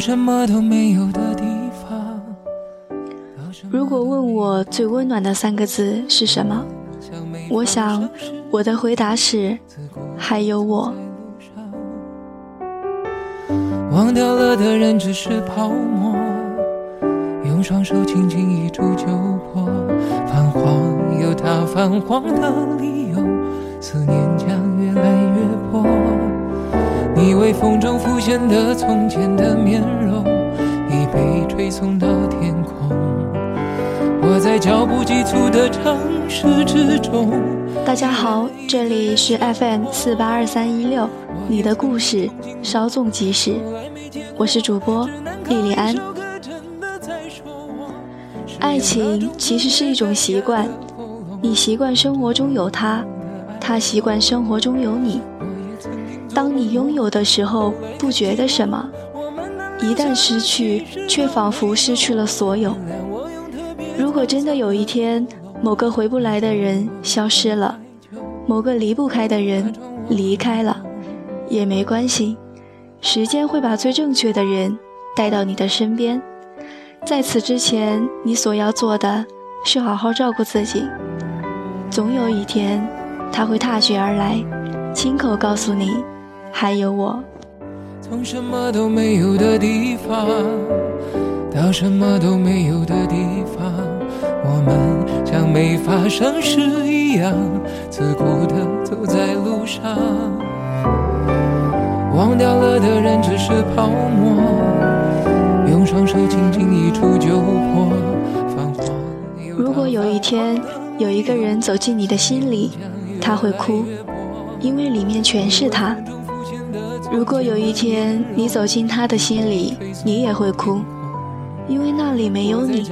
从什么都没有的地方。如果问我最温暖的三个字是什么，我想我的回答是还有我。忘掉了的人只是泡沫，用双手轻轻一触就破。泛黄有它泛黄的理由，思念将越来越薄。你微风中浮现的从前的面容，已被吹送到天空。我在脚步急促的城市之中。大家好，这里是 FM 四八二三一六，你的故事稍纵即逝，我是主播莉莉安。爱情其实是一种习惯，你习惯生活中有他，他习惯生活中有你。当你拥有的时候，不觉得什么；一旦失去，却仿佛失去了所有。如果真的有一天，某个回不来的人消失了，某个离不开的人离开了，也没关系，时间会把最正确的人带到你的身边。在此之前，你所要做的是好好照顾自己。总有一天，他会踏雪而来，亲口告诉你，还有我。从什么都没有的地方，到什么都没有的地方，我们像没发生事一样，自顾地走在路上。忘掉了的人只是泡沫。用双手轻轻一触就破。如果有一天有一个人走进你的心里，他会哭，因为里面全是他；如果有一天你走进他的心里，你也会哭，因为那里没有你。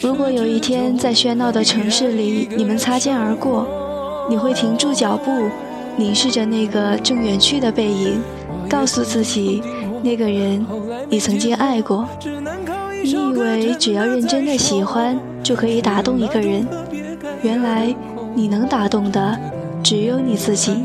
如果有一天在喧闹的城市里你们擦肩而过，你会停住脚步，凝视着那个正远去的背影，告诉自己。那个人，你曾经爱过。你以为只要认真的喜欢就可以打动一个人，原来你能打动的只有你自己。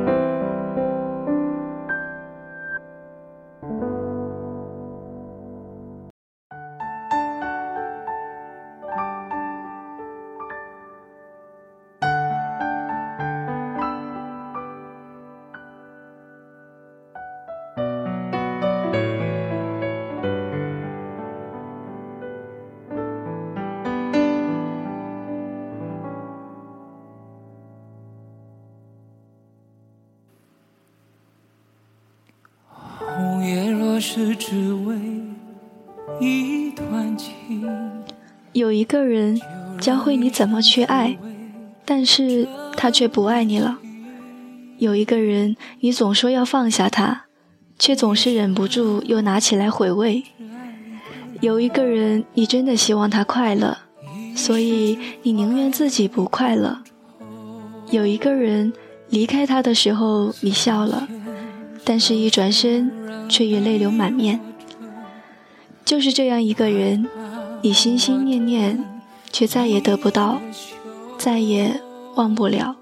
是只为一段情。有一个人教会你怎么去爱，但是他却不爱你了。有一个人，你总说要放下他，却总是忍不住又拿起来回味。有一个人，你真的希望他快乐，所以你宁愿自己不快乐。有一个人，离开他的时候你笑了，但是一转身。却也泪流满面。就是这样一个人，你心心念念，却再也得不到，再也忘不了。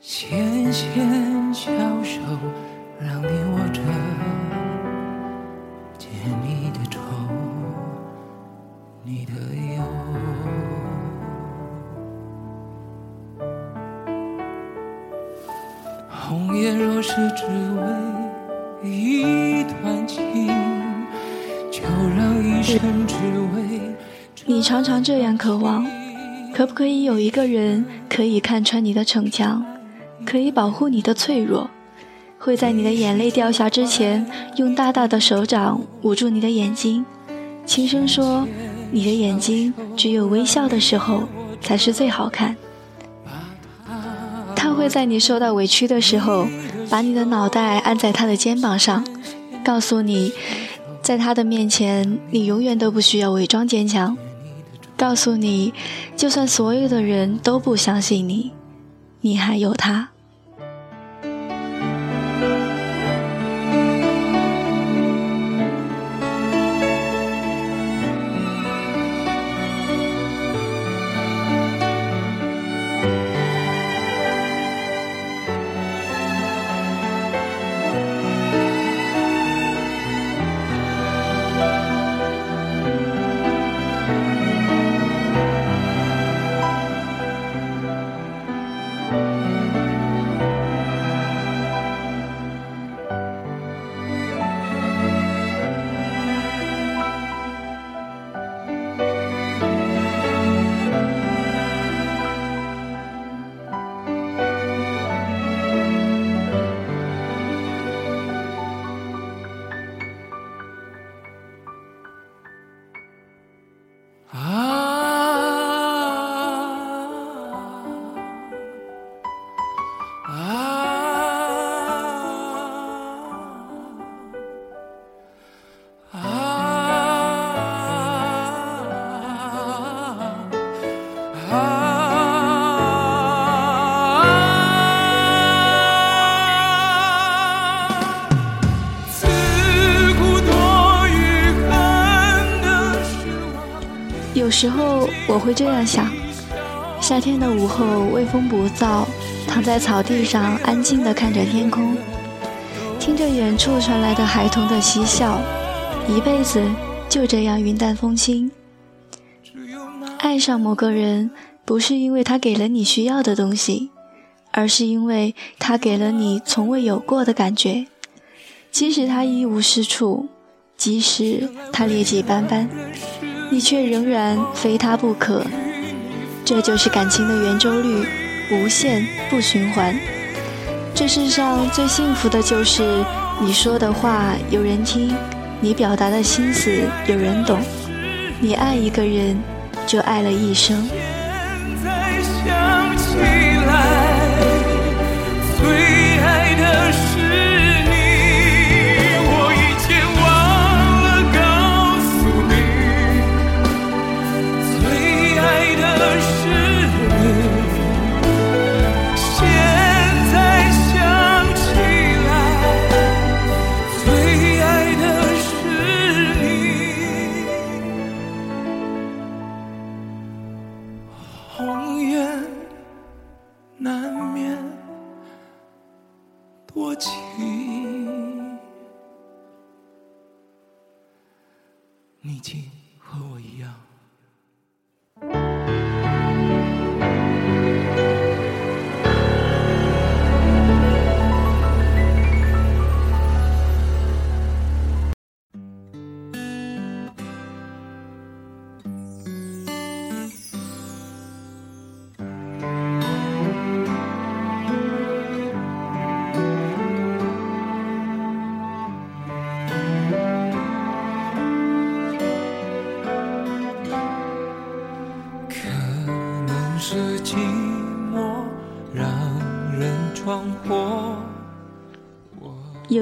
纤纤小手，让你握着，牵，红颜若是只为一段情，就让一生只为你常常这样渴望，可不可以有一个人可以看穿你的逞强，可以保护你的脆弱，会在你的眼泪掉下之前，用大大的手掌捂住你的眼睛，轻声说：“你的眼睛只有微笑的时候才是最好看。”会在你受到委屈的时候，把你的脑袋按在他的肩膀上，告诉你，在他的面前，你永远都不需要伪装坚强。告诉你，就算所有的人都不相信你，你还有他。有时候我会这样想：夏天的午后，微风不燥，躺在草地上，安静地看着天空，听着远处传来的孩童的嬉笑，一辈子就这样云淡风轻。爱上某个人，不是因为他给了你需要的东西，而是因为他给了你从未有过的感觉，即使他一无是处，即使他劣迹斑斑。你却仍然非他不可，这就是感情的圆周率，无限不循环。这世上最幸福的就是你说的话有人听，你表达的心思有人懂，你爱一个人就爱了一生。最爱的是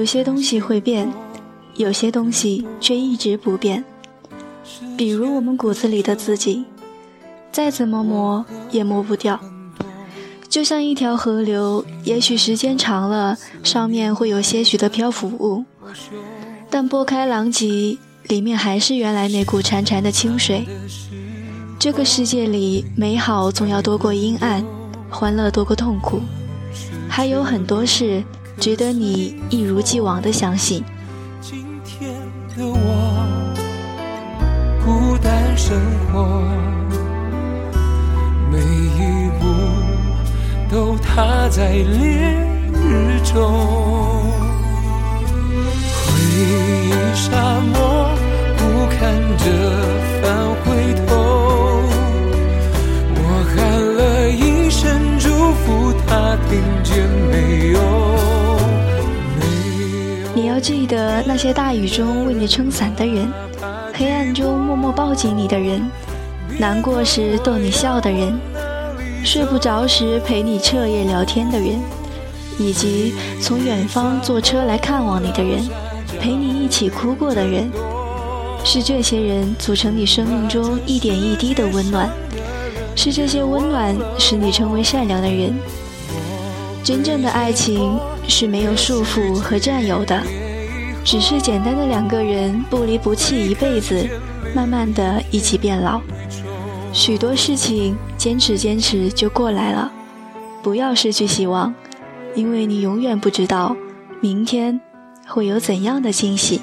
有些东西会变，有些东西却一直不变。比如我们骨子里的自己，再怎么磨也磨不掉。就像一条河流，也许时间长了，上面会有些许的漂浮物，但拨开狼藉，里面还是原来那股潺潺的清水。这个世界里，美好总要多过阴暗，欢乐多过痛苦，还有很多事。值得你一如既往的相信。今天的我孤单生活每一步都踏在烈日中回忆沙漠不堪折返回头我喊了一声祝福他听见没有？我。记得那些大雨中为你撑伞的人，黑暗中默默抱紧你的人，难过时逗你笑的人，睡不着时陪你彻夜聊天的人，以及从远方坐车来看望你的人，陪你一起哭过的人，是这些人组成你生命中一点一滴的温暖，是这些温暖使你成为善良的人。真正的爱情是没有束缚和占有的，只是简单的两个人不离不弃一辈子，慢慢的一起变老。许多事情坚持坚持就过来了，不要失去希望，因为你永远不知道明天会有怎样的惊喜。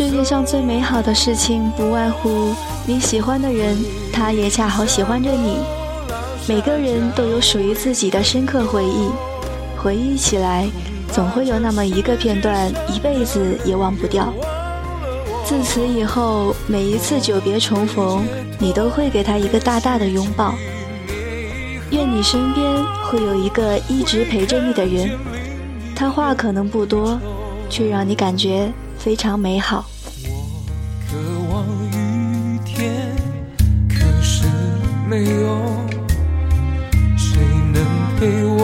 世界上最美好的事情，不外乎你喜欢的人，他也恰好喜欢着你。每个人都有属于自己的深刻回忆，回忆起来，总会有那么一个片段，一辈子也忘不掉。自此以后，每一次久别重逢，你都会给他一个大大的拥抱。愿你身边会有一个一直陪着你的人，他话可能不多，却让你感觉非常美好。我渴望雨天，可是没有谁能陪我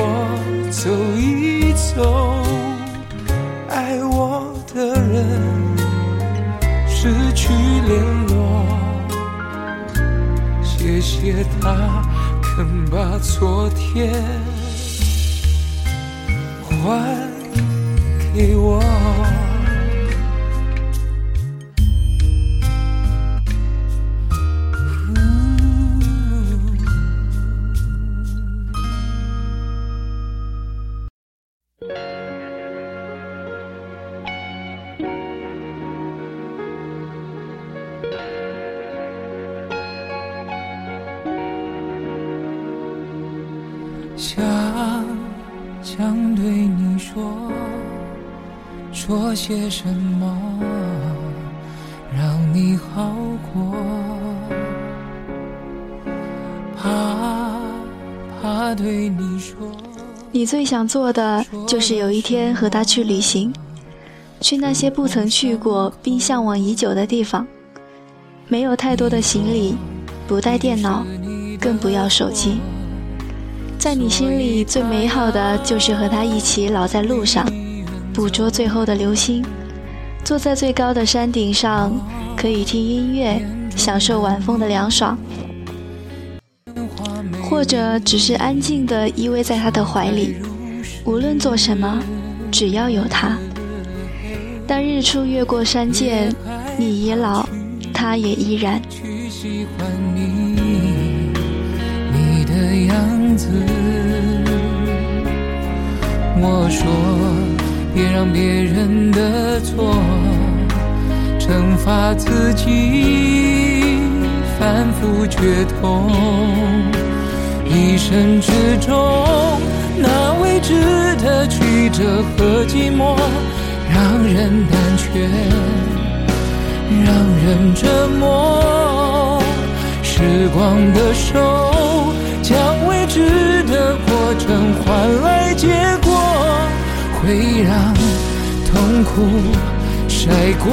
走一走。爱我的人失去联络，谢谢他肯把昨天还给我。些什么，让你好过。怕怕对你说，你最想做的就是有一天和他去旅行，去那些不曾去过并向往已久的地方。没有太多的行李，不带电脑，更不要手机。在你心里最美好的就是和他一起老在路上，捕捉最后的流星，坐在最高的山顶上，可以听音乐，享受晚风的凉爽，或者只是安静地依偎在他的怀里。无论做什么，只要有他。当日出越过山涧，你已老，他也依然。你的样子。我说，别让别人的错惩罚自己，反复觉痛。一生之中，那未知的曲折和寂寞，让人胆怯。让人折磨。时光的手将未知的过程换来结果，会让痛苦晒过。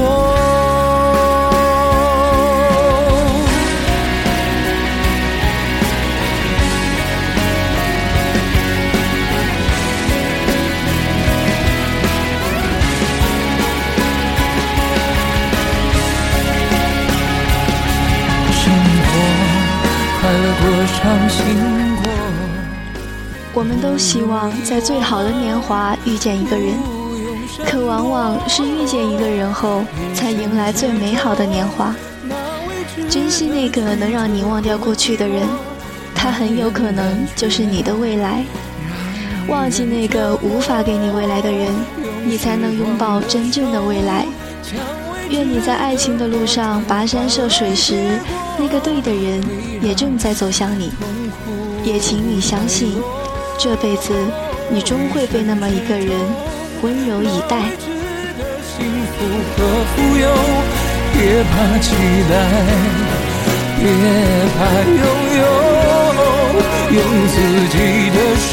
生活快乐过，伤心过。我们都希望在最好的年华遇见一个人，可往往是遇见一个人后，才迎来最美好的年华。珍惜那个能让你忘掉过去的人，他很有可能就是你的未来。忘记那个无法给你未来的人，你才能拥抱真正的未来。愿你在爱情的路上跋山涉水时，那个对的人也正在走向你。也请你相信，这辈子你终会被那么一个人温柔以待。幸福和富有，别怕期待，别怕拥有，用自己的手，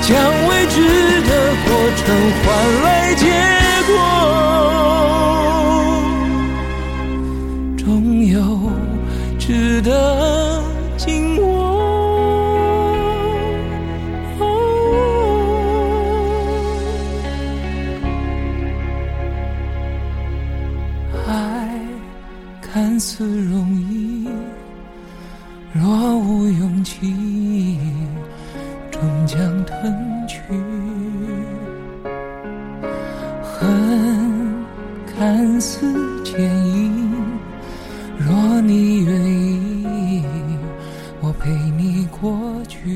将未知的过程换来结次见你若你愿意我陪你过去。